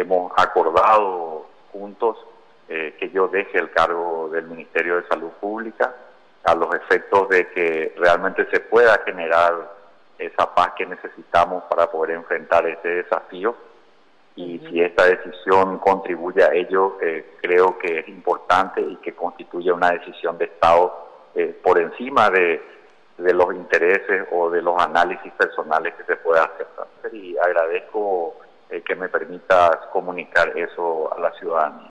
hemos acordado juntos eh, que yo deje el cargo del Ministerio de Salud Pública a los efectos de que realmente se pueda generar esa paz que necesitamos para poder enfrentar este desafío. Y si esta decisión contribuye a ello, eh, creo que es importante y que constituye una decisión de Estado eh, por encima de, de, los intereses o de los análisis personales que se pueda hacer. Y agradezco eh, que me permitas comunicar eso a la ciudadanía.